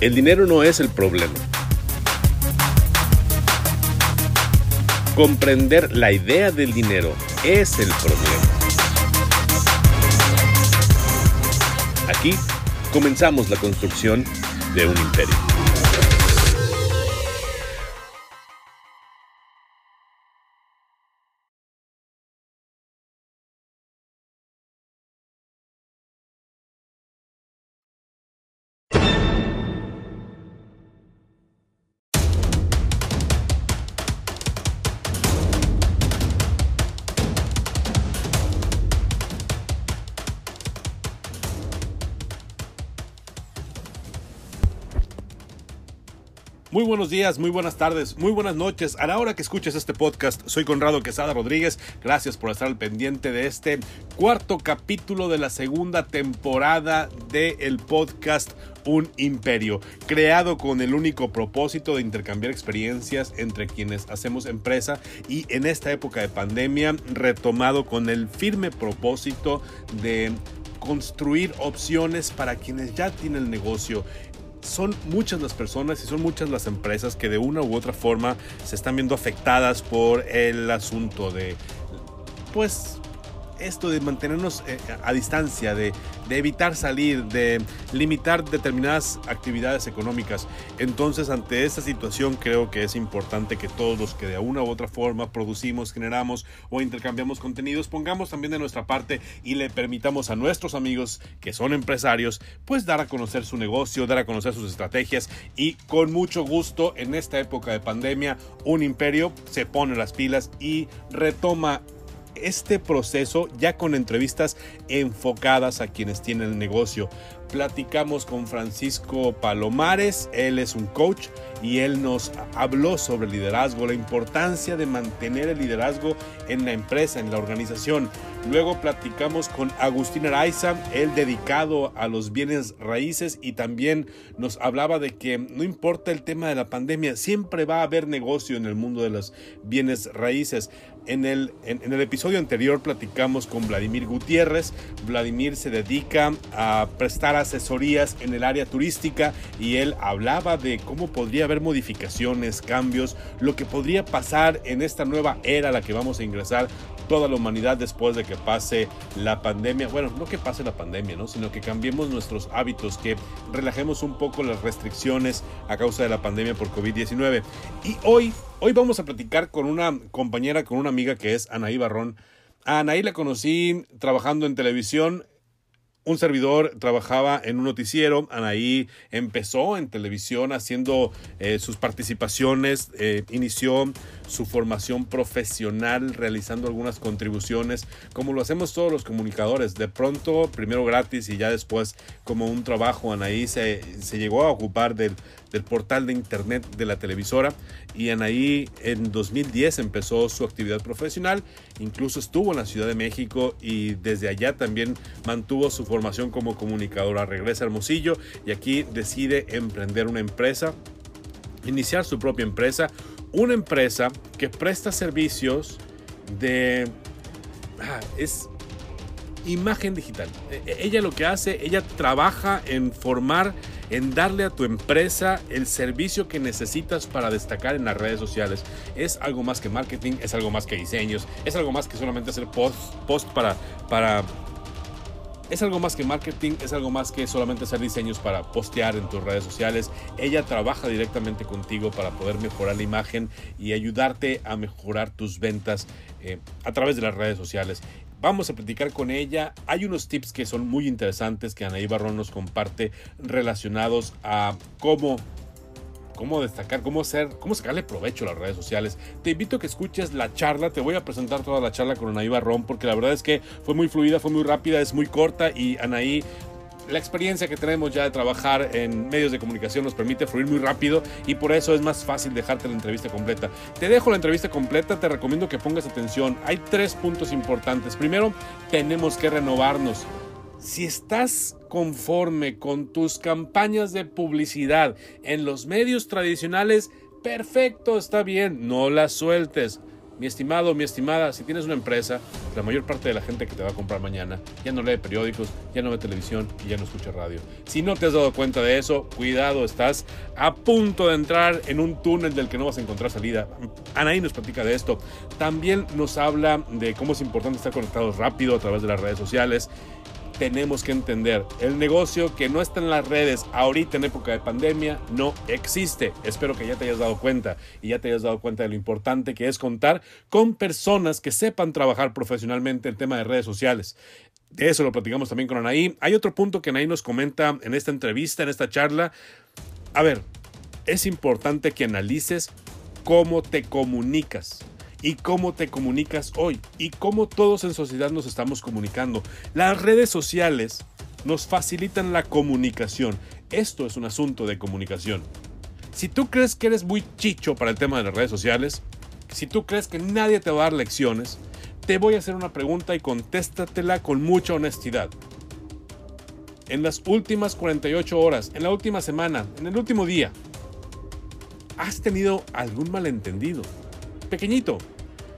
El dinero no es el problema. Comprender la idea del dinero es el problema. Aquí comenzamos la construcción de un imperio. Muy buenos días, muy buenas tardes, muy buenas noches. A la hora que escuches este podcast, soy Conrado Quesada Rodríguez. Gracias por estar al pendiente de este cuarto capítulo de la segunda temporada del podcast Un Imperio, creado con el único propósito de intercambiar experiencias entre quienes hacemos empresa y en esta época de pandemia retomado con el firme propósito de construir opciones para quienes ya tienen el negocio son muchas las personas y son muchas las empresas que de una u otra forma se están viendo afectadas por el asunto de, pues, esto de mantenernos eh, a distancia, de, evitar salir, de limitar determinadas actividades económicas. Entonces, ante esta situación, creo que es importante que todos los que de una u otra forma producimos, generamos o intercambiamos contenidos, pongamos también de nuestra parte y le permitamos a nuestros amigos que son empresarios, pues dar a conocer su negocio, dar a conocer sus estrategias y con mucho gusto en esta época de pandemia, un imperio se pone las pilas y retoma este proceso ya con entrevistas enfocadas a quienes tienen el negocio. Platicamos con Francisco Palomares, él es un coach y él nos habló sobre liderazgo, la importancia de mantener el liderazgo en la empresa, en la organización. Luego platicamos con Agustín Araiza, él dedicado a los bienes raíces y también nos hablaba de que no importa el tema de la pandemia, siempre va a haber negocio en el mundo de los bienes raíces. En el, en, el episodio anterior platicamos con Vladimir Gutiérrez. Vladimir se dedica a prestar asesorías en el área turística y él hablaba de cómo podría haber modificaciones, cambios, lo que podría pasar en esta nueva era a la que vamos a ingresar toda la humanidad después de que pase la pandemia. Bueno, no que pase la pandemia, ¿no? sino que cambiemos nuestros hábitos, que relajemos un poco las restricciones a causa de la pandemia por COVID-19. Y hoy Hoy vamos a platicar con una compañera, con una amiga que es Anaí Barrón. A Anaí la conocí trabajando en televisión un servidor trabajaba en un noticiero, Anaí empezó en televisión haciendo eh, sus participaciones, eh, inició su formación profesional realizando algunas contribuciones, como lo hacemos todos los comunicadores, de pronto primero gratis y ya después como un trabajo, Anaí se, se llegó a ocupar del, del portal de internet de la televisora y Anaí en 2010 empezó su actividad profesional, incluso estuvo en la Ciudad de México y desde allá también mantuvo su formación como comunicadora. Regresa a Hermosillo y aquí decide emprender una empresa, iniciar su propia empresa, una empresa que presta servicios de... Ah, es imagen digital. E, e, ella lo que hace, ella trabaja en formar en darle a tu empresa el servicio que necesitas para destacar en las redes sociales. Es algo más que marketing, es algo más que diseños, es algo más que solamente hacer post, para, para... Es algo más que marketing, es algo más que solamente hacer diseños para postear en tus redes sociales. Ella trabaja directamente contigo para poder mejorar la imagen y ayudarte a mejorar tus ventas eh, a través de las redes sociales. Vamos a platicar con ella. Hay unos tips que son muy interesantes que Anaí Barrón nos comparte relacionados a cómo cómo destacar, cómo hacer, cómo sacarle provecho a las redes sociales. Te invito a que escuches la charla, te voy a presentar toda la charla con Anaí Barrón porque la verdad es que fue muy fluida, fue muy rápida, es muy corta y Anaí la experiencia que tenemos ya de trabajar en medios de comunicación nos permite fluir muy rápido y por eso es más fácil dejarte la entrevista completa. Te dejo la entrevista completa, te recomiendo que pongas atención. Hay tres puntos importantes. Primero, tenemos que renovarnos. Si estás conforme con tus campañas de publicidad en los medios tradicionales, perfecto, está bien, no las sueltes. mi estimado, mi estimada, si tienes una empresa, la mayor parte de la gente que te va a comprar mañana ya no lee periódicos, ya no ve televisión y ya no escucha radio. Si no te has dado cuenta de eso, cuidado, estás a punto de entrar en un túnel del que no vas a encontrar salida. Anaí nos platica de esto. También nos habla de cómo es importante estar conectados rápido a través de las redes sociales tenemos que entender, el negocio que no está en las redes ahorita en época de pandemia no existe. Espero que ya te hayas dado cuenta y ya te hayas dado cuenta de lo importante que es contar con personas que sepan trabajar profesionalmente el tema de redes sociales. De eso lo platicamos también con Anaí. Hay otro punto que Anaí nos comenta en esta entrevista, en esta charla. A ver, es importante que analices cómo te comunicas y cómo te comunicas hoy y cómo todos en sociedad nos estamos comunicando. Las redes sociales nos facilitan la comunicación. Esto es un asunto de comunicación. Si tú crees que eres muy chicho para el tema de las redes sociales, si tú crees que nadie te va a dar lecciones, te voy a hacer una pregunta y contéstatela con mucha honestidad. En las últimas 48 horas, en la última semana, en el último día, ¿has tenido algún malentendido? Pequeñito.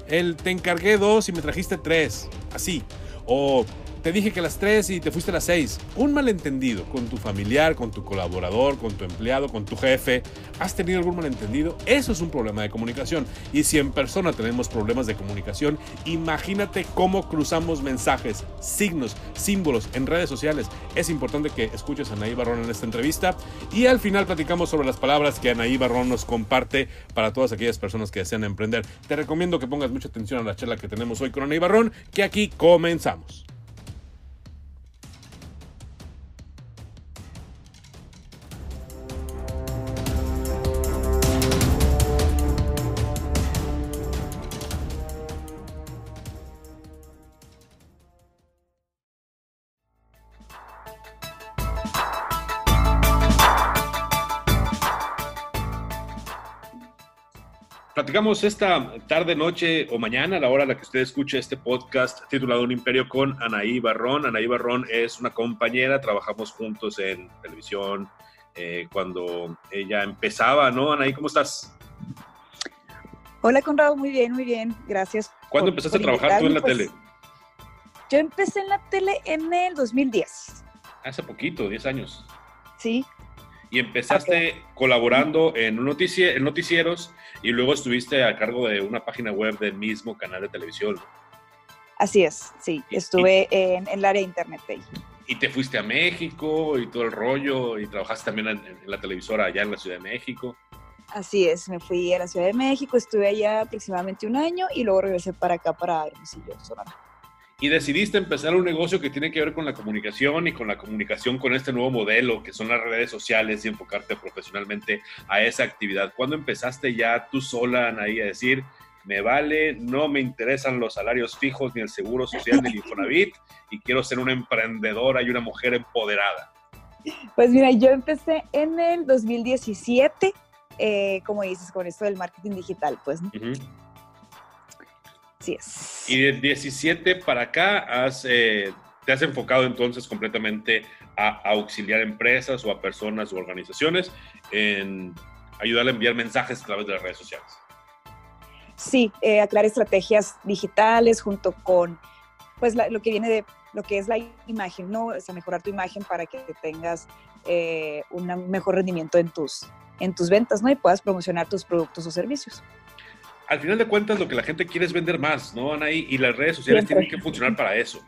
El te encargué dos y me trajiste tres. Así. O te dije que las tres y te fuiste a las seis. Un malentendido con tu familiar, con tu colaborador, con tu empleado, con tu jefe. ¿Has tenido algún malentendido? Eso es un problema de comunicación. Y si en persona tenemos problemas de comunicación, imagínate cómo cruzamos mensajes, signos, símbolos en redes sociales. Es importante que escuches a Anaí Barrón en esta entrevista. Y al final platicamos sobre las palabras que Anaí Barrón nos comparte para todas aquellas personas que desean emprender. Te recomiendo que pongas mucha atención a la charla que tenemos hoy con Anaí Barrón, que aquí comenzamos. Platicamos esta tarde, noche o mañana, a la hora a la que usted escuche este podcast titulado Un Imperio con Anaí Barrón. Anaí Barrón es una compañera, trabajamos juntos en televisión eh, cuando ella empezaba, ¿no? Anaí, ¿cómo estás? Hola, Conrado, muy bien, muy bien, gracias. ¿Cuándo empezaste a trabajar tú en la pues, tele? Yo empecé en la tele en el 2010. Hace poquito, 10 años. Sí, y empezaste colaborando en, en noticieros y luego estuviste a cargo de una página web del mismo canal de televisión. Así es, sí, estuve en, el área de internet ahí. Y te fuiste a México y todo el rollo y trabajaste también en, en, la televisora allá en la Ciudad de México. Así es, me fui a la Ciudad de México, estuve allá aproximadamente un año y luego regresé para acá, para Hermosillo, Sonora y decidiste empezar un negocio que tiene que ver con la comunicación y con la comunicación con este nuevo modelo que son las redes sociales y enfocarte profesionalmente a esa actividad. ¿Cuándo empezaste ya tú sola ahí a decir, me vale, no me interesan los salarios fijos ni el seguro social ni el Infonavit y quiero ser una emprendedora y una mujer empoderada? Pues mira, yo empecé en el 2017, eh, como dices, con esto del marketing digital, pues. Y de 17 para acá has, eh, te has enfocado entonces completamente a, auxiliar empresas o a personas o organizaciones en ayudarle a enviar mensajes a través de las redes sociales. Sí, eh, aclarar estrategias digitales junto con pues lo que viene de lo que es la imagen, ¿no? O sea, mejorar tu imagen para que tengas eh, un mejor rendimiento en tus, en tus ventas, ¿no? Y puedas promocionar tus productos o servicios al final de cuentas lo que la gente quiere es vender más, ¿no, Anaí? Y las redes sociales tienen que funcionar para eso.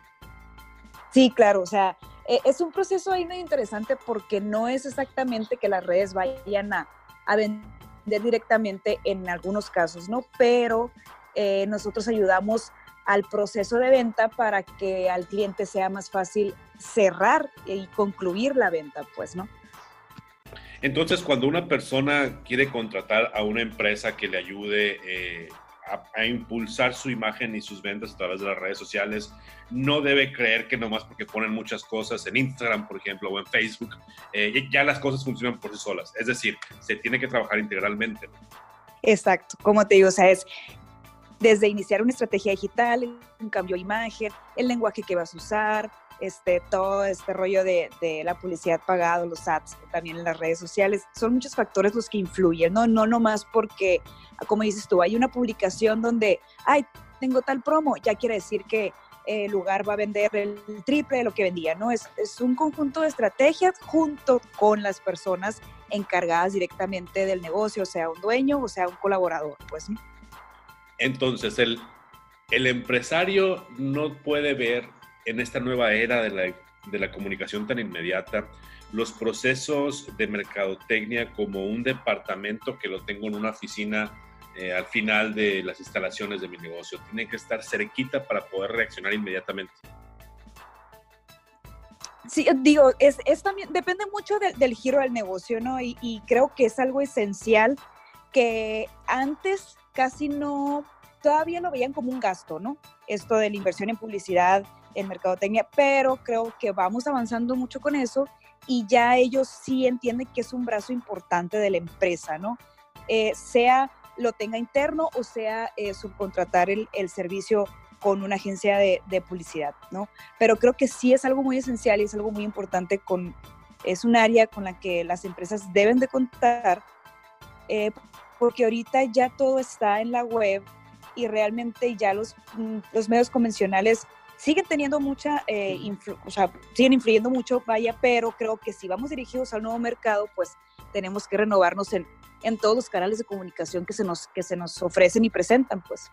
Sí, claro, o sea, e, es un proceso ahí muy interesante porque no es exactamente que las redes vayan a, vender directamente en algunos casos, ¿no? Pero eh, nosotros ayudamos al proceso de venta para que al cliente sea más fácil cerrar y concluir la venta, pues, ¿no? Entonces, cuando una persona quiere contratar a una empresa que le ayude eh, a, impulsar su imagen y sus ventas a través de las redes sociales, no debe creer que nomás porque ponen muchas cosas en Instagram, por ejemplo, o en Facebook, eh, ya las cosas funcionan por sí solas. Es decir, se tiene que trabajar integralmente. Exacto, como te digo, o sea, es desde iniciar una estrategia digital, un cambio de imagen, el lenguaje que vas a usar, este, todo este rollo de, la publicidad pagada, los ads, también en las redes sociales. Son muchos factores los que influyen, ¿no? No nomás porque, como dices tú, hay una publicación donde, ay, tengo tal promo, ya quiere decir que el lugar va a vender el triple de lo que vendía, ¿no? Es, es un conjunto de estrategias junto con las personas encargadas directamente del negocio, sea, un dueño o sea, un colaborador, pues. Entonces, el, el empresario no puede ver en esta nueva era de la, de la comunicación tan inmediata los procesos de mercadotecnia como un departamento que lo tengo en una oficina eh, al final de las instalaciones de mi negocio. Tiene que estar cerquita para poder reaccionar inmediatamente. Sí, digo, es, es también, depende mucho del giro del negocio, ¿no? Y, y, creo que es algo esencial que antes casi no, todavía lo veían como un gasto, ¿no? Esto de la inversión en publicidad, en mercadotecnia, pero creo que vamos avanzando mucho con eso y ya ellos sí entienden que es un brazo importante de la empresa, ¿no? Eh, sea lo tenga interno o sea eh, subcontratar el, el, servicio con una agencia de, de, publicidad, ¿no? Pero creo que sí es algo muy esencial y es algo muy importante con, es un área con la que las empresas deben de contar, eh, porque ahorita ya todo está en la web y realmente ya los, mm, los medios convencionales siguen teniendo mucha, eh, o sea, siguen influyendo mucho, vaya, pero creo que si vamos dirigidos al nuevo mercado, pues tenemos que renovarnos en, en todos los canales de comunicación que se nos, que se nos ofrecen y presentan, pues.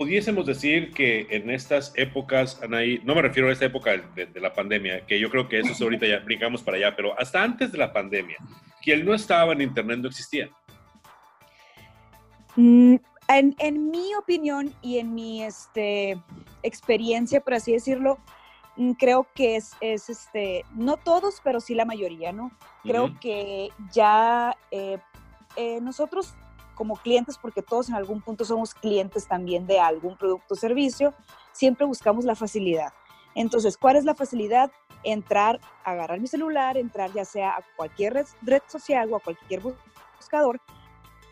Pudiésemos decir que en estas épocas, Anaí, no me refiero a esta época de, de, la pandemia, que yo creo que eso es ahorita ya brincamos para allá, pero hasta antes de la pandemia, quien no estaba en Internet no existía. Mm, en, en, mi opinión y en mi este, experiencia, por así decirlo, mm, creo que es, es, este, no todos, pero sí la mayoría, ¿no? Creo uh -huh. que ya eh, eh, nosotros como clientes, porque todos en algún punto somos clientes también de algún producto o servicio, siempre buscamos la facilidad. Entonces, ¿cuál es la facilidad? Entrar, agarrar mi celular, entrar ya sea a cualquier red, red social o a cualquier buscador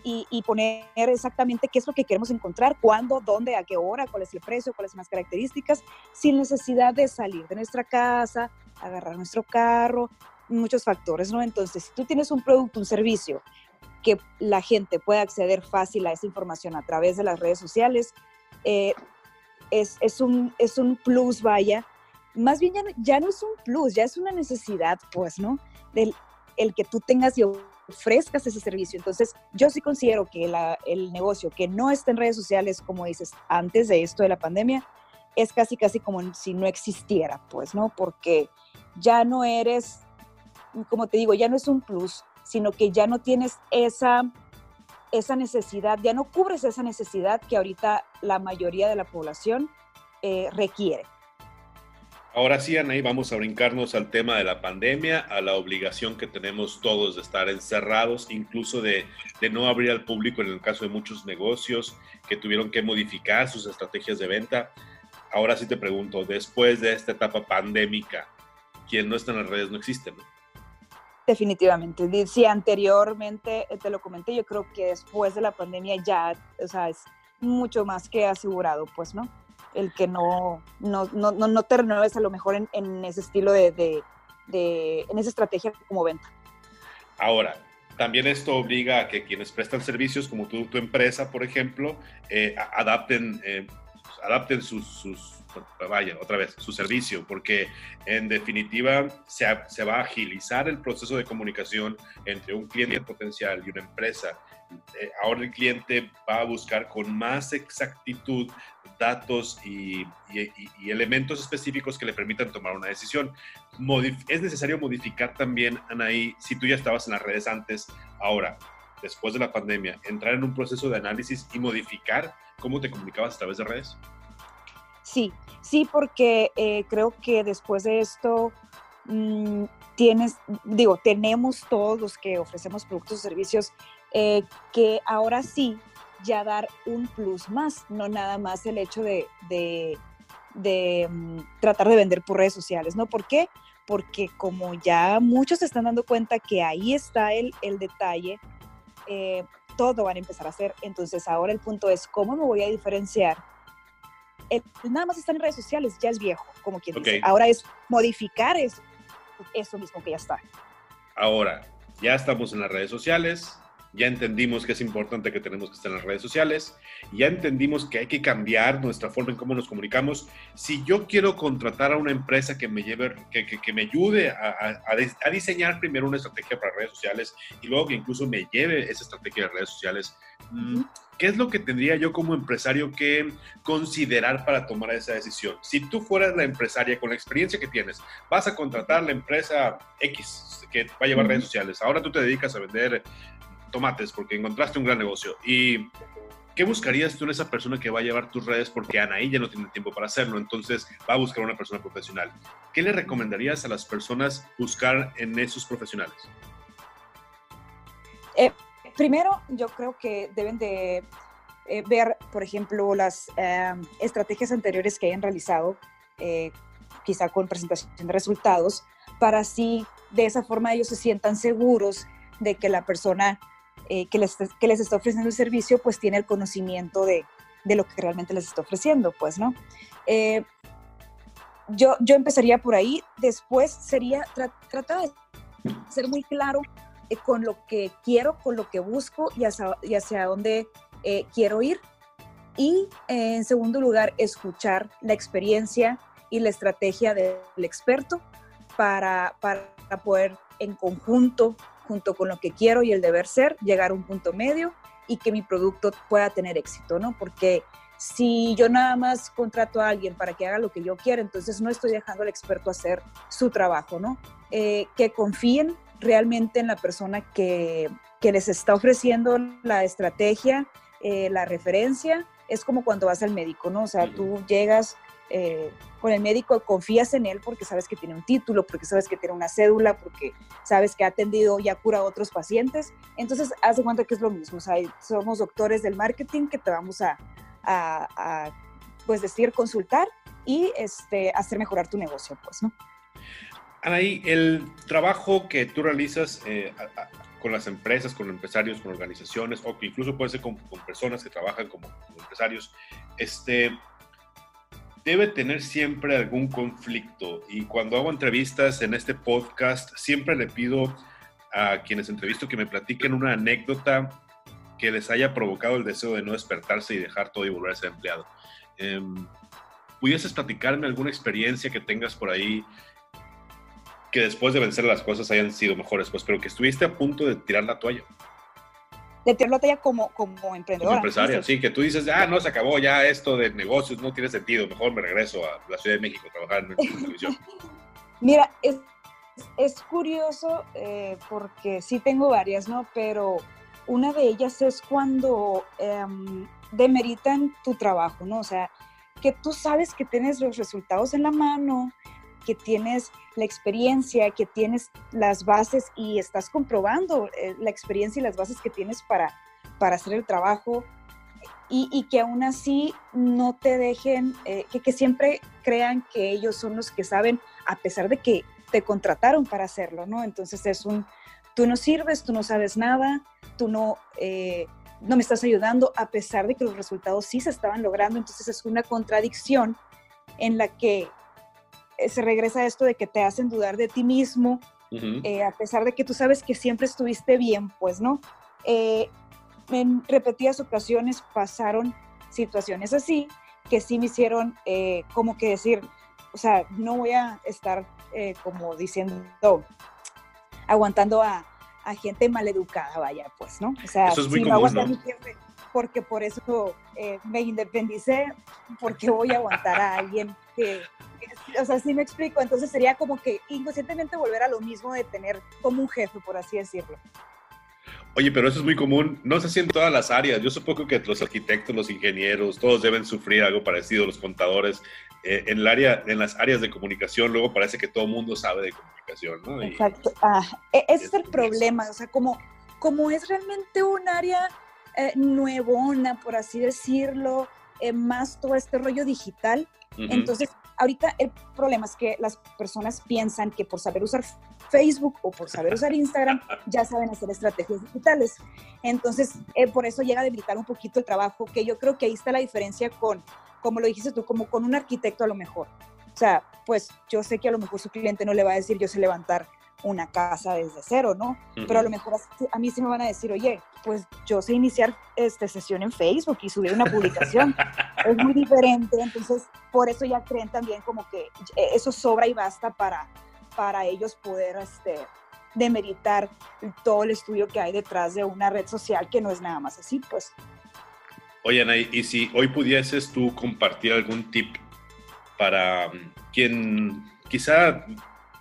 y, y, poner exactamente qué es lo que queremos encontrar, cuándo, dónde, a qué hora, cuál es el precio, cuáles son las características, sin necesidad de salir de nuestra casa, agarrar nuestro carro, muchos factores, ¿no? Entonces, si tú tienes un producto, un servicio que la gente pueda acceder fácil a esa información a través de las redes sociales, eh, es, es, un, es un plus, vaya. Más bien ya no, ya no es un plus, ya es una necesidad, pues, ¿no? Del el que tú tengas y ofrezcas ese servicio. Entonces, yo sí considero que la, el negocio que no está en redes sociales, como dices, antes de esto de la pandemia, es casi, casi como si no existiera, pues, ¿no? Porque ya no eres, como te digo, ya no es un plus, sino que ya no tienes esa, esa necesidad, ya no cubres esa necesidad que ahorita la mayoría de la población eh, requiere. Ahora sí, Anaí, vamos a brincarnos al tema de la pandemia, a la obligación que tenemos todos de estar encerrados, incluso de, de, no abrir al público en el caso de muchos negocios que tuvieron que modificar sus estrategias de venta. Ahora sí te pregunto, después de esta etapa pandémica, quien no está en las redes no existe, ¿no? Definitivamente. Si anteriormente eh, te lo comenté, yo creo que después de la pandemia ya, o sea, es mucho más que asegurado, pues, ¿no? El que no, no, no, no te renueves a lo mejor en, ese estilo de, de, en esa estrategia como venta. Ahora, también esto obliga a que quienes prestan servicios, como tú, tu empresa, por ejemplo, eh, adapten, eh, adapten sus, sus, vaya, otra vez, su servicio, porque en definitiva se, se, va a agilizar el proceso de comunicación entre un cliente potencial y una empresa. Eh, ahora el cliente va a buscar con más exactitud datos y, y, elementos específicos que le permitan tomar una decisión. es necesario modificar también, Anaí, si tú ya estabas en las redes antes, ahora, después de la pandemia, entrar en un proceso de análisis y modificar cómo te comunicabas a través de redes. Sí, sí, porque eh, creo que después de esto mmm, tienes, digo, tenemos todos los que ofrecemos productos o servicios eh, que ahora sí ya dar un plus más, no nada más el hecho de, de, mm, tratar de vender por redes sociales, ¿no? ¿Por qué? Porque como ya muchos se están dando cuenta que ahí está el, el detalle, eh, todo van a empezar a hacer. Entonces ahora el punto es, ¿cómo me voy a diferenciar nada más estar en redes sociales ya es viejo, como quien dice. Ahora es modificar eso, eso mismo que ya está. Ahora, ya estamos en las redes sociales, ya entendimos que es importante que tenemos que estar en las redes sociales, ya entendimos que hay que cambiar nuestra forma en cómo nos comunicamos. Si yo quiero contratar a una empresa que me lleve, que, que, me ayude a, a, diseñar primero una estrategia para redes sociales y luego que incluso me lleve esa estrategia de redes sociales, mm, ¿qué es lo que tendría yo como empresario que considerar para tomar esa decisión? Si tú fueras la empresaria con la experiencia que tienes, vas a contratar la empresa X que va a llevar redes sociales, ahora tú te dedicas a vender tomates porque encontraste un gran negocio. ¿Y qué buscarías tú en esa persona que va a llevar tus redes? Porque Anaí ya no tiene tiempo para hacerlo, entonces va a buscar una persona profesional. ¿Qué le recomendarías a las personas buscar en esos profesionales? Eh, primero, yo creo que deben de eh, ver, por ejemplo, las eh, estrategias anteriores que hayan realizado, quizá con presentación de resultados, para así de esa forma ellos se sientan seguros de que la persona eh, que, les, que les está ofreciendo el servicio, pues tiene el conocimiento de, de lo que realmente les está ofreciendo, pues, ¿no? Eh, yo, yo empezaría por ahí, después sería tratar de ser muy claro eh, con lo que quiero, con lo que busco y hacia, y hacia dónde quiero ir. Y en segundo lugar, escuchar la experiencia y la estrategia del experto para, para poder en conjunto junto con lo que quiero y el deber ser, llegar a un punto medio y que mi producto pueda tener éxito, ¿no? Porque si yo nada más contrato a alguien para que haga lo que yo quiero, entonces no estoy dejando al experto hacer su trabajo, ¿no? Eh, que confíen realmente en la persona que, que, les está ofreciendo la estrategia, eh, la referencia. Es como cuando vas al médico, ¿no? O sea, tú llegas eh, con el médico confías en él porque sabes que tiene un título, porque sabes que tiene una cédula, porque sabes que ha atendido y ha curado a otros pacientes. Entonces, haz de cuenta que es lo mismo. Somos doctores del marketing que te vamos a, a, pues decir, consultar y este, hacer mejorar tu negocio, pues. Anaí, el trabajo que tú realizas eh, con las empresas, con empresarios, con organizaciones, o que incluso puede ser con, con personas que trabajan como, como empresarios, este, debe tener siempre algún conflicto. Y cuando hago entrevistas en este podcast, siempre le pido a quienes entrevisto que me platiquen una anécdota que les haya provocado el deseo de no despertarse y dejar todo y volver a ser empleado. Eh, ¿Pudieses platicarme alguna experiencia que tengas por ahí que después de vencer las cosas hayan sido mejores, pues, pero que estuviste a punto de tirar la toalla? De tirar la talla como, como emprendedora. Como empresaria, sí, que tú dices, ah, no, se acabó ya esto de negocios, no tiene sentido, mejor me regreso a la Ciudad de México a trabajar en televisión. Mira, es, es curioso eh, porque sí tengo varias, ¿no? Pero una de ellas es cuando em, demeritan tu trabajo, ¿no? O sea, que tú sabes que tienes los resultados en la mano, que tienes la experiencia, que tienes las bases y estás comprobando eh, la experiencia y las bases que tienes para, para hacer el trabajo y, que aún así no te dejen, eh, que, que, siempre crean que ellos son los que saben, a pesar de que te contrataron para hacerlo, ¿no? Entonces es un, tú no sirves, tú no sabes nada, tú no, eh, no me estás ayudando, a pesar de que los resultados sí se estaban logrando, entonces es una contradicción en la que se regresa a esto de que te hacen dudar de ti mismo eh, a pesar de que tú sabes que siempre estuviste bien, pues, ¿no? Eh, en repetidas ocasiones pasaron situaciones así que sí me hicieron eh, como que decir, o sea, no voy a estar como diciendo, aguantando a, a, gente maleducada, vaya, pues, ¿no? O sea, eso es muy común, ¿no? Porque por eso me independicé, porque voy a aguantar a alguien que, o sea, sí me explico, entonces sería como que inconscientemente volver a lo mismo de tener como un jefe, por así decirlo. Oye, pero eso es muy común, no sé si en todas las áreas, yo supongo que los arquitectos, los ingenieros, todos deben sufrir algo parecido, los contadores, eh, en, el área, en las áreas de comunicación luego parece que todo el mundo sabe de comunicación, ¿no? Exacto, ah, e, ese es el problema, o sea, como, como es realmente un área eh, nuevona, por así decirlo, eh, más todo este rollo digital, entonces ahorita el problema es que las personas piensan que por saber usar Facebook o por saber usar Instagram ya saben hacer estrategias digitales. Entonces, eh, por eso llega a debilitar un poquito el trabajo, que yo creo que ahí está la diferencia con, como lo dijiste tú, como con un arquitecto a lo mejor. O sea, pues yo sé que a lo mejor su cliente no le va a decir yo sé levantar una casa desde cero, ¿no? Pero a lo mejor a, mí sí me van a decir, oye, pues yo sé iniciar esta sesión en Facebook y subir una publicación. es muy diferente, entonces por eso ya creen también como que eso sobra y basta para, para ellos poder este, demeritar todo el estudio que hay detrás de una red social que no es nada más así, pues. Oye, Ana, y si hoy pudieses tú compartir algún tip para mm, quien quizá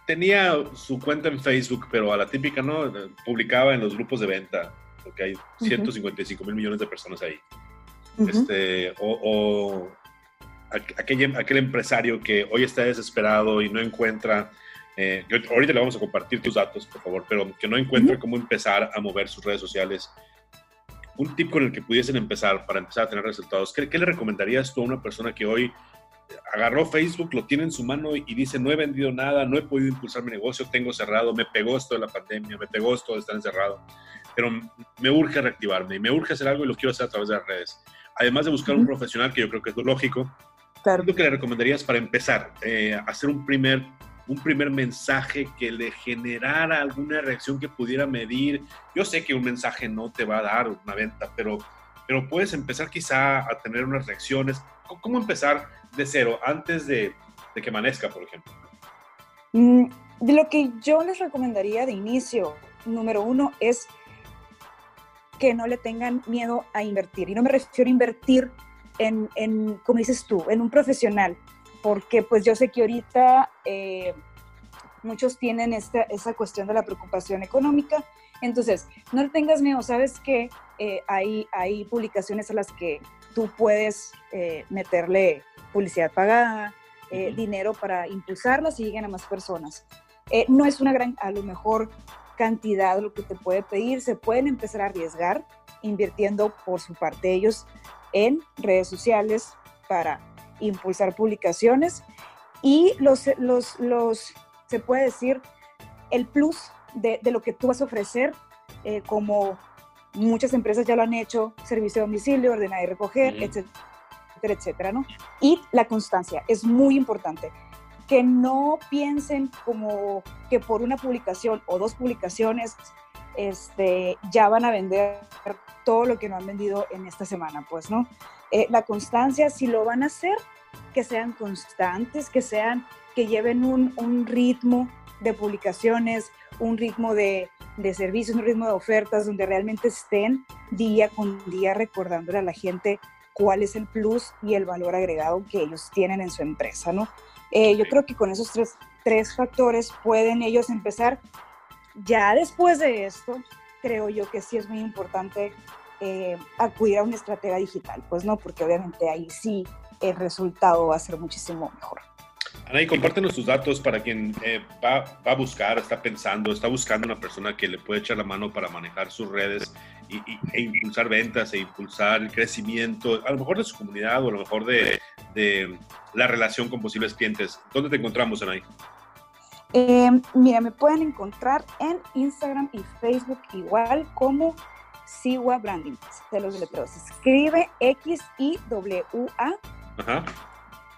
tenía su cuenta en Facebook, pero a la típica, ¿no? Publicaba en los grupos de venta, porque hay 155 mil millones de personas ahí. este, o, aquel, aquel, empresario que hoy está desesperado y no encuentra, eh, ahorita le vamos a compartir tus datos, por favor, pero que no encuentra cómo empezar a mover sus redes sociales. Un tip con el que pudiesen empezar para empezar a tener resultados, ¿qué, qué le recomendarías tú a una persona que hoy agarró Facebook, lo tiene en su mano y dice, no he vendido nada, no he podido impulsar mi negocio, tengo cerrado, me pegó esto de la pandemia, me pegó esto de estar encerrado, pero me urge reactivarme y me urge hacer algo y lo quiero hacer a través de las redes. Además de buscar un profesional, que yo creo que es lo lógico, claro. ¿qué es lo que le recomendarías para empezar? Eh, hacer un primer, un primer mensaje que le generara alguna reacción que pudiera medir. Yo sé que un mensaje no te va a dar una venta, pero, pero puedes empezar quizá a tener unas reacciones. ¿Cómo empezar de cero antes de, que amanezca, por ejemplo? Mm, de lo que yo les recomendaría de inicio, número uno, es que no le tengan miedo a invertir. Y no me refiero a invertir en, en como dices tú, en un profesional, porque pues yo sé que ahorita eh, muchos tienen esta, esa cuestión de la preocupación económica. Entonces, no tengas miedo, sabes que eh, hay, hay publicaciones a las que tú puedes eh, meterle publicidad pagada, eh, dinero para impulsarlas y lleguen a más personas. No es una gran, a lo mejor, cantidad lo que te puede pedir, se pueden empezar a arriesgar invirtiendo por su parte ellos en redes sociales para impulsar publicaciones. Y los, los, los se puede decir, el plus de, de lo que tú vas a ofrecer, eh, como muchas empresas ya lo han hecho, servicio de domicilio, ordenar y recoger, etc etcétera, ¿no? Y la constancia es muy importante. Que no piensen como que por una publicación o dos publicaciones este, ya van a vender todo lo que no han vendido en esta semana, pues, ¿no? Eh, la constancia, si lo van a hacer, que sean constantes, que sean, que lleven un, un ritmo de publicaciones, un ritmo de, de, servicios, un ritmo de ofertas, donde realmente estén día con día recordándole a la gente cuál es el plus y el valor agregado que ellos tienen en su empresa, ¿no? Eh, yo creo que con esos tres, tres factores pueden ellos empezar. Ya después de esto, creo yo que sí es muy importante eh, acudir a una estrategia digital, pues no, porque obviamente ahí sí el resultado va a ser muchísimo mejor. Ana, y compártenos tus datos para quien eh, va, va, a buscar, está pensando, está buscando una persona que le puede echar la mano para manejar sus redes y, e impulsar ventas e impulsar el crecimiento, a lo mejor de su comunidad o a lo mejor de, de la relación con posibles clientes. ¿Dónde te encontramos, Ana? Eh, mira, me pueden encontrar en Instagram y Facebook igual como Siwa Branding, de los letreros. Escribe X-I-W-A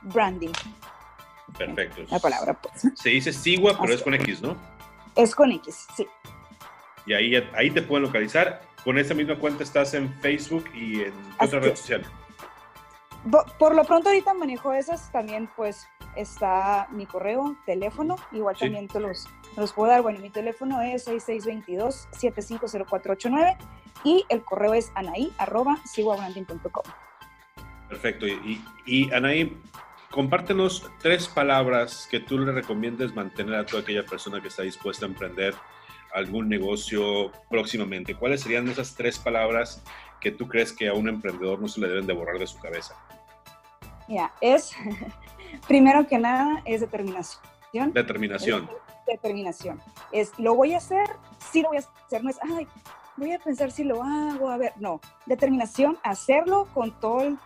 Branding. Perfecto. La palabra, pues. Se dice Sigua, pero es con X, ¿no? Es con X, sí. Y ahí, ahí te pueden localizar. Con esa misma cuenta estás en Facebook y en otra red social. Por, lo pronto ahorita manejo esas, también pues está mi correo, teléfono, igual también te los, los puedo dar. Bueno, mi teléfono es 6622-750489 y el correo es anaí arroba Perfecto. Y, y Anaí, compártenos tres palabras que tú le recomiendes mantener a toda aquella persona que está dispuesta a emprender algún negocio próximamente. ¿Cuáles serían esas tres palabras que tú crees que a un emprendedor no se le deben de borrar de su cabeza? Ya, es, primero que nada, es determinación. Determinación. determinación. Es, lo voy a hacer, sí lo voy a hacer, no es, ay, voy a pensar si lo hago, a ver, no, determinación, hacerlo con todo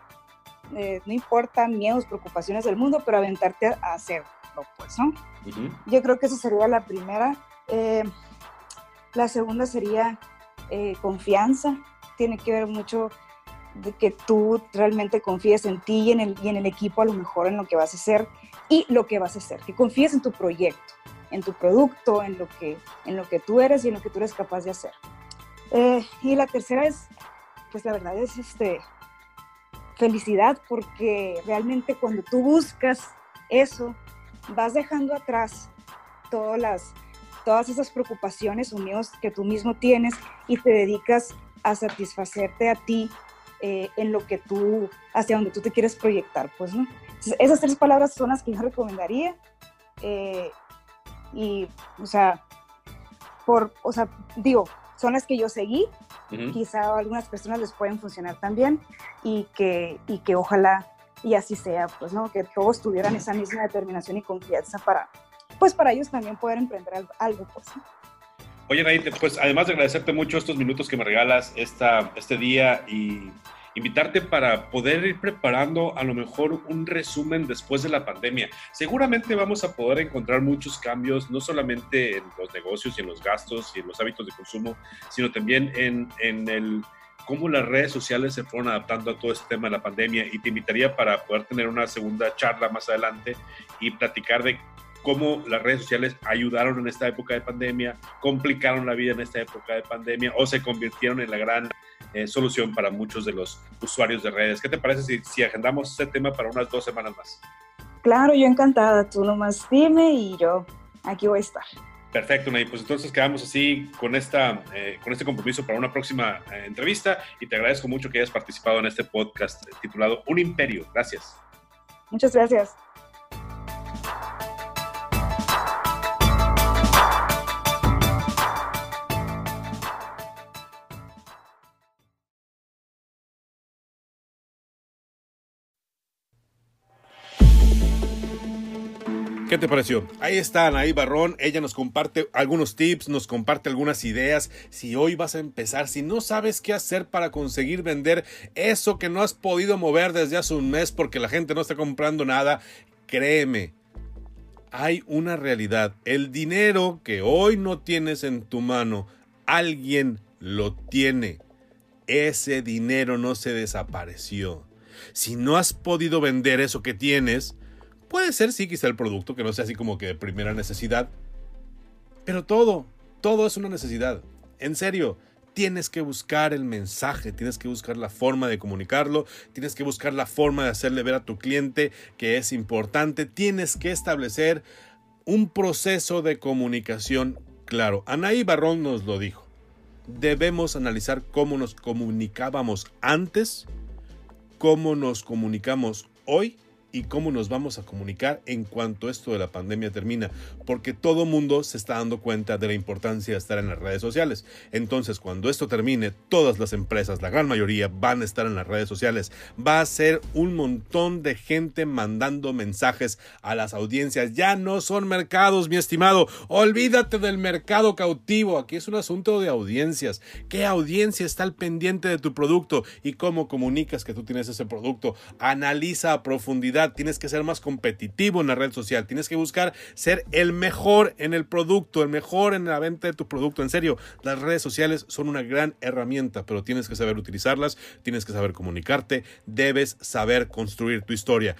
eh, no importa miedos, preocupaciones del mundo, pero aventarte a hacerlo, pues, ¿no? Yo creo que esa sería la primera. Eh, la segunda sería eh, confianza, tiene que ver mucho de que tú realmente confíes en ti y en, el, y en el equipo, a lo mejor en lo que vas a hacer y lo que vas a hacer, que confíes en tu proyecto, en tu producto, en lo que, en lo que tú eres y en lo que tú eres capaz de hacer. Eh, y la tercera es, pues la verdad es este, felicidad, porque realmente cuando tú buscas eso, vas dejando atrás todas las todas esas preocupaciones o miedos que tú mismo tienes y te dedicas a satisfacerte a ti eh, en lo que tú, hacia donde tú te quieres proyectar, pues, esas tres palabras son las que yo recomendaría. Eh, y, o sea, por, o sea, digo, son las que yo seguí, quizá a algunas personas les pueden funcionar también y que, y que ojalá y así sea, pues, ¿no? Que todos tuvieran esa misma determinación y confianza para, pues, para ellos también poder emprender algo, pues. Oye, Naite, pues además de agradecerte mucho estos minutos que me regalas esta, este día y invitarte para poder ir preparando a lo mejor un resumen después de la pandemia. Seguramente vamos a poder encontrar muchos cambios, no solamente en los negocios y en los gastos y en los hábitos de consumo, sino también en, en el cómo las redes sociales se fueron adaptando a todo este tema de la pandemia y te invitaría para poder tener una segunda charla más adelante y platicar de cómo las redes sociales ayudaron en esta época de pandemia, complicaron la vida en esta época de pandemia o se convirtieron en la gran eh, solución para muchos de los usuarios de redes. ¿Qué te parece si, si agendamos este tema para unas dos semanas más? Claro, yo encantada. Tú nomás dime y yo aquí voy a estar. Perfecto, Nay. Pues entonces quedamos así con, esta, eh, con este compromiso para una próxima eh, entrevista y te agradezco mucho que hayas participado en este podcast titulado Un Imperio. Gracias. Muchas gracias. ¿Qué te pareció? Ahí está Anaí Barrón, ella nos comparte algunos tips, nos comparte algunas ideas. Si hoy vas a empezar, si no sabes qué hacer para conseguir vender eso que no has podido mover desde hace un mes porque la gente no está comprando nada, créeme, hay una realidad. El dinero que hoy no tienes en tu mano, alguien lo tiene. Ese dinero no se desapareció. Si no has podido vender eso que tienes, Puede ser, sí, quizá el producto, que no sea así como que de primera necesidad. Pero todo, todo es una necesidad. En serio, tienes que buscar el mensaje, tienes que buscar la forma de comunicarlo, tienes que buscar la forma de hacerle ver a tu cliente que es importante, tienes que establecer un proceso de comunicación claro. Anaí Barrón nos lo dijo. Debemos analizar cómo nos comunicábamos antes, cómo nos comunicamos hoy y cómo nos vamos a comunicar en cuanto esto de la pandemia termina, porque todo mundo se está dando cuenta de la importancia de estar en las redes sociales. Entonces, cuando esto termine, todas las empresas, la gran mayoría, van a estar en las redes sociales. Va a ser un montón de gente mandando mensajes a las audiencias. Ya no son mercados, mi estimado. Olvídate del mercado cautivo. Aquí es un asunto de audiencias. ¿Qué audiencia está al pendiente de tu producto y cómo comunicas que tú tienes ese producto? Analiza a profundidad tienes que ser más competitivo en la red social, tienes que buscar ser el mejor en el producto, el mejor en la venta de tu producto. En serio, las redes sociales son una gran herramienta, pero tienes que saber utilizarlas, tienes que saber comunicarte, debes saber construir tu historia.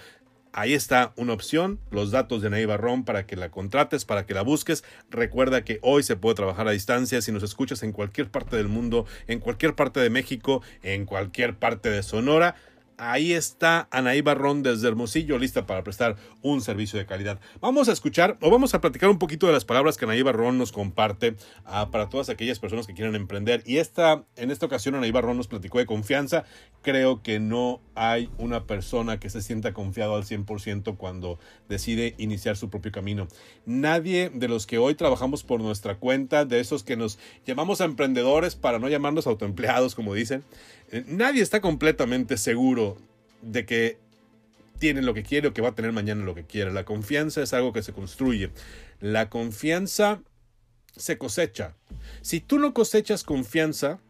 Ahí está una opción, los datos de Anaí Barrón para que la contrates, para que la busques. Recuerda que hoy se puede trabajar a distancia. Si nos escuchas en cualquier parte del mundo, en cualquier parte de México, en cualquier parte de Sonora, Ahí está Anaí Barrón desde Hermosillo, lista para prestar un servicio de calidad. Vamos a escuchar o vamos a platicar un poquito de las palabras que Anaí Barrón nos comparte ah, para todas aquellas personas que quieran emprender. Y esta, en esta ocasión Anaí Barrón nos platicó de confianza. Creo que no hay una persona que se sienta confiado al 100% cuando decide iniciar su propio camino. Nadie de los que hoy trabajamos por nuestra cuenta, de esos que nos llamamos emprendedores para no llamarnos autoempleados, como dicen, nadie está completamente seguro de que tiene lo que quiere o que va a tener mañana lo que quiere. La confianza es algo que se construye. La confianza se cosecha. Si tú no cosechas confianza,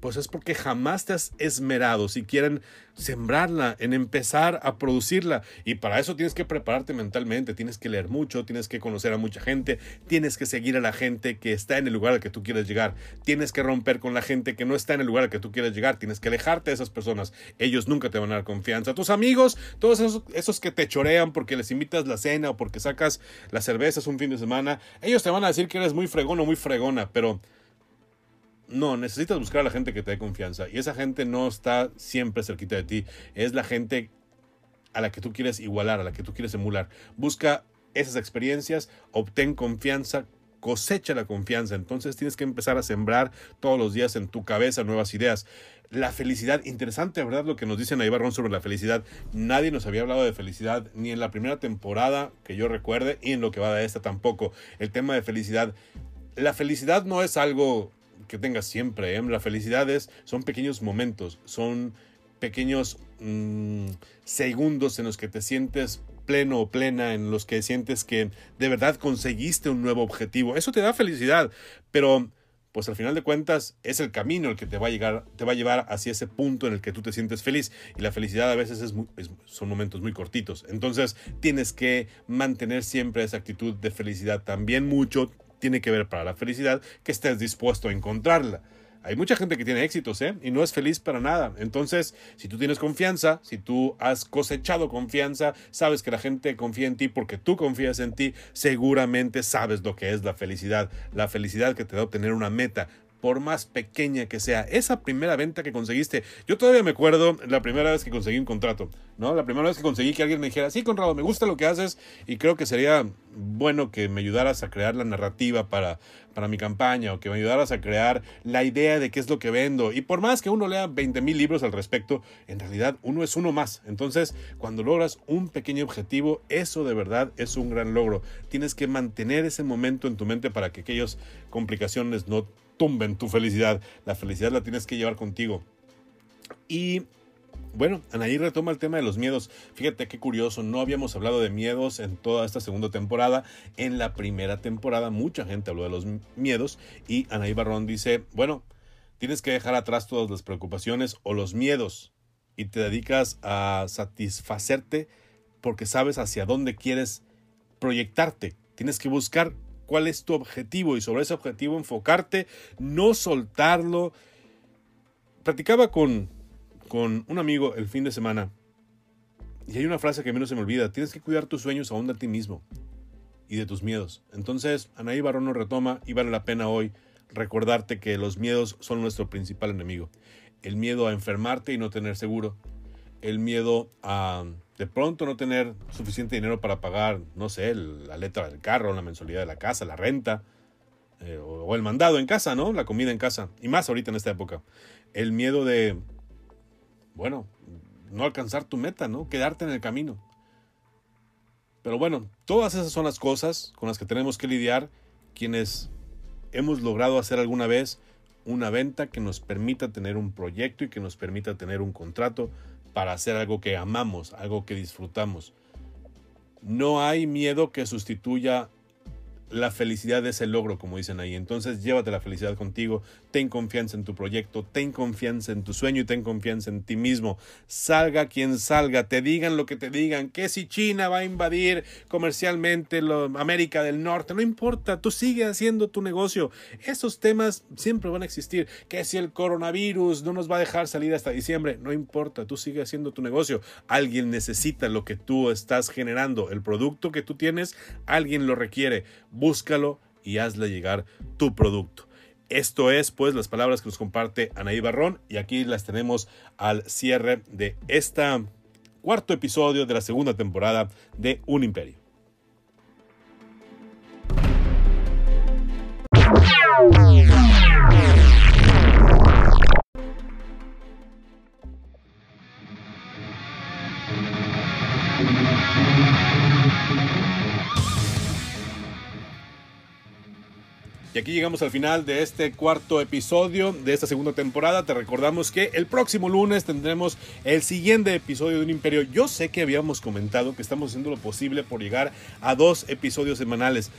pues es porque jamás te has esmerado si quieren sembrarla, en empezar a producirla. Y para eso tienes que prepararte mentalmente, tienes que leer mucho, tienes que conocer a mucha gente, tienes que seguir a la gente que está en el lugar al que tú quieres llegar, tienes que romper con la gente que no está en el lugar al que tú quieres llegar, tienes que alejarte de esas personas. Ellos nunca te van a dar confianza. Tus amigos, todos esos, que te chorean porque les invitas la cena o porque sacas las cervezas un fin de semana, ellos te van a decir que eres muy fregón o muy fregona, pero no, necesitas buscar a la gente que te dé confianza. Y esa gente no está siempre cerquita de ti. Es la gente a la que tú quieres igualar, a la que tú quieres emular. Busca esas experiencias, obtén confianza, cosecha la confianza. Entonces tienes que empezar a sembrar todos los días en tu cabeza nuevas ideas. La felicidad, interesante, ¿verdad? Lo que nos dicen ahí Barrón sobre la felicidad. Nadie nos había hablado de felicidad ni en la primera temporada que yo recuerde y en lo que va de esta tampoco. El tema de felicidad. La felicidad no es algo que tengas siempre. ¿eh? La felicidad son pequeños momentos, son pequeños mm, segundos en los que te sientes pleno o plena, en los que sientes que de verdad conseguiste un nuevo objetivo. Eso te da felicidad, pero pues al final de cuentas es el camino el que te va a llegar, te va a llevar hacia ese punto en el que tú te sientes feliz. Y la felicidad a veces es son momentos muy cortitos. Entonces tienes que mantener siempre esa actitud de felicidad. También mucho tiene que ver para la felicidad que estés dispuesto a encontrarla. Hay mucha gente que tiene éxitos, ¿eh? Y no es feliz para nada. Entonces, si tú tienes confianza, si tú has cosechado confianza, sabes que la gente confía en ti porque tú confías en ti, seguramente sabes lo que es la felicidad. La felicidad que te da obtener una meta, por más pequeña que sea. Esa primera venta que conseguiste. Yo todavía me acuerdo la primera vez que conseguí un contrato, ¿no? La primera vez que conseguí que alguien me dijera, sí, Conrado, me gusta lo que haces y creo que sería bueno que me ayudaras a crear la narrativa para, para mi campaña o que me ayudaras a crear la idea de qué es lo que vendo. Y por más que uno lea 20 mil libros al respecto, en realidad uno es uno más. Entonces, cuando logras un pequeño objetivo, eso de verdad es un gran logro. Tienes que mantener ese momento en tu mente para que aquellas complicaciones no tumben tu felicidad. La felicidad la tienes que llevar contigo. Y bueno, Anaí retoma el tema de los miedos. Fíjate qué curioso, no habíamos hablado de miedos en toda esta segunda temporada. En la primera temporada mucha gente habló de los miedos y Anaí Barrón dice, bueno, tienes que dejar atrás todas las preocupaciones o los miedos y te dedicas a satisfacerte porque sabes hacia dónde quieres proyectarte. Tienes que buscar cuál es tu objetivo y sobre ese objetivo enfocarte, no soltarlo. Platicaba con, con un amigo el fin de semana y hay una frase que a mí no se me olvida, tienes que cuidar tus sueños aún de ti mismo y de tus miedos. Entonces, Anaí Barón nos retoma y vale la pena hoy recordarte que los miedos son nuestro principal enemigo. El miedo a enfermarte y no tener seguro. El miedo a de pronto no tener suficiente dinero para pagar, no sé, la letra del carro, la mensualidad de la casa, la renta, eh, o, el mandado en casa, ¿no? La comida en casa, y más ahorita en esta época. El miedo de, bueno, no alcanzar tu meta, ¿no? Quedarte en el camino. Pero bueno, todas esas son las cosas con las que tenemos que lidiar quienes hemos logrado hacer alguna vez una venta que nos permita tener un proyecto y que nos permita tener un contrato para hacer algo que amamos, algo que disfrutamos. No hay miedo que sustituya la felicidad es el logro, como dicen ahí. Entonces llévate la felicidad contigo, ten confianza en tu proyecto, ten confianza en tu sueño y ten confianza en ti mismo. Salga quien salga, te digan lo que te digan, que si China va a invadir comercialmente lo, América del Norte, no importa, tú sigue haciendo tu negocio. Esos temas siempre van a existir. Que si el coronavirus no nos va a dejar salir hasta diciembre, no importa, tú sigue haciendo tu negocio. Alguien necesita lo que tú estás generando, el producto que tú tienes, alguien lo requiere búscalo y hazle llegar tu producto. Esto es pues las palabras que nos comparte Anaí Barrón y aquí las tenemos al cierre de este cuarto episodio de la segunda temporada de Un Imperio. Y aquí llegamos al final de este cuarto episodio de esta segunda temporada. Te recordamos que el próximo lunes tendremos el siguiente episodio de Un Imperio. Yo sé que habíamos comentado que estamos haciendo lo posible por llegar a dos episodios semanales.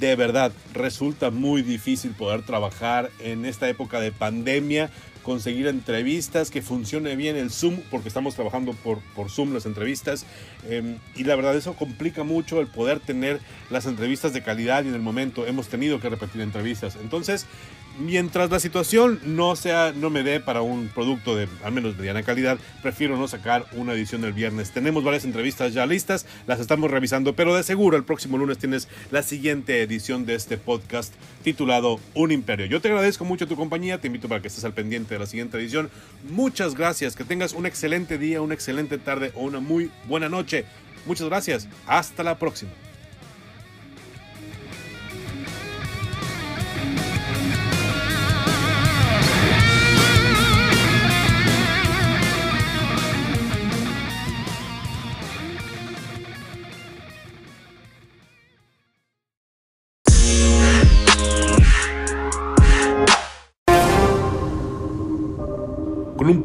De verdad, resulta muy difícil poder trabajar en esta época de pandemia conseguir entrevistas, que funcione bien el Zoom, porque estamos trabajando por, por Zoom las entrevistas. Em, y la verdad eso complica mucho el poder tener las entrevistas de calidad y en el momento hemos tenido que repetir entrevistas. Entonces, mientras la situación no sea no me dé para un producto de al menos mediana calidad, prefiero no sacar una edición del viernes. Tenemos varias entrevistas ya listas, las estamos revisando, pero de seguro el próximo lunes tienes la siguiente edición de este podcast titulado Un Imperio. Yo te agradezco mucho tu compañía, te invito para que estés al pendiente de la siguiente edición. Muchas gracias, que tengas un excelente día, una excelente tarde o una muy buena noche. Muchas gracias, hasta la próxima.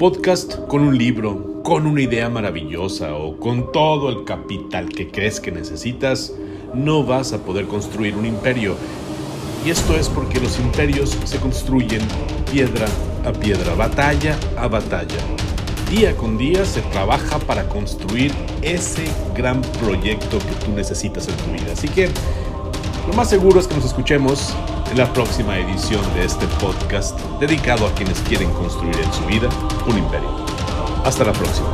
Podcast, con un libro, con una idea maravillosa o con todo el capital que crees que necesitas, no vas a poder construir un imperio. Y esto es porque los imperios se construyen piedra a piedra, batalla a batalla. Día con día se trabaja para construir ese gran proyecto que tú necesitas en tu vida. Así que lo más seguro es que nos escuchemos en la próxima edición de este podcast dedicado a quienes quieren construir en su vida un imperio. Hasta la próxima.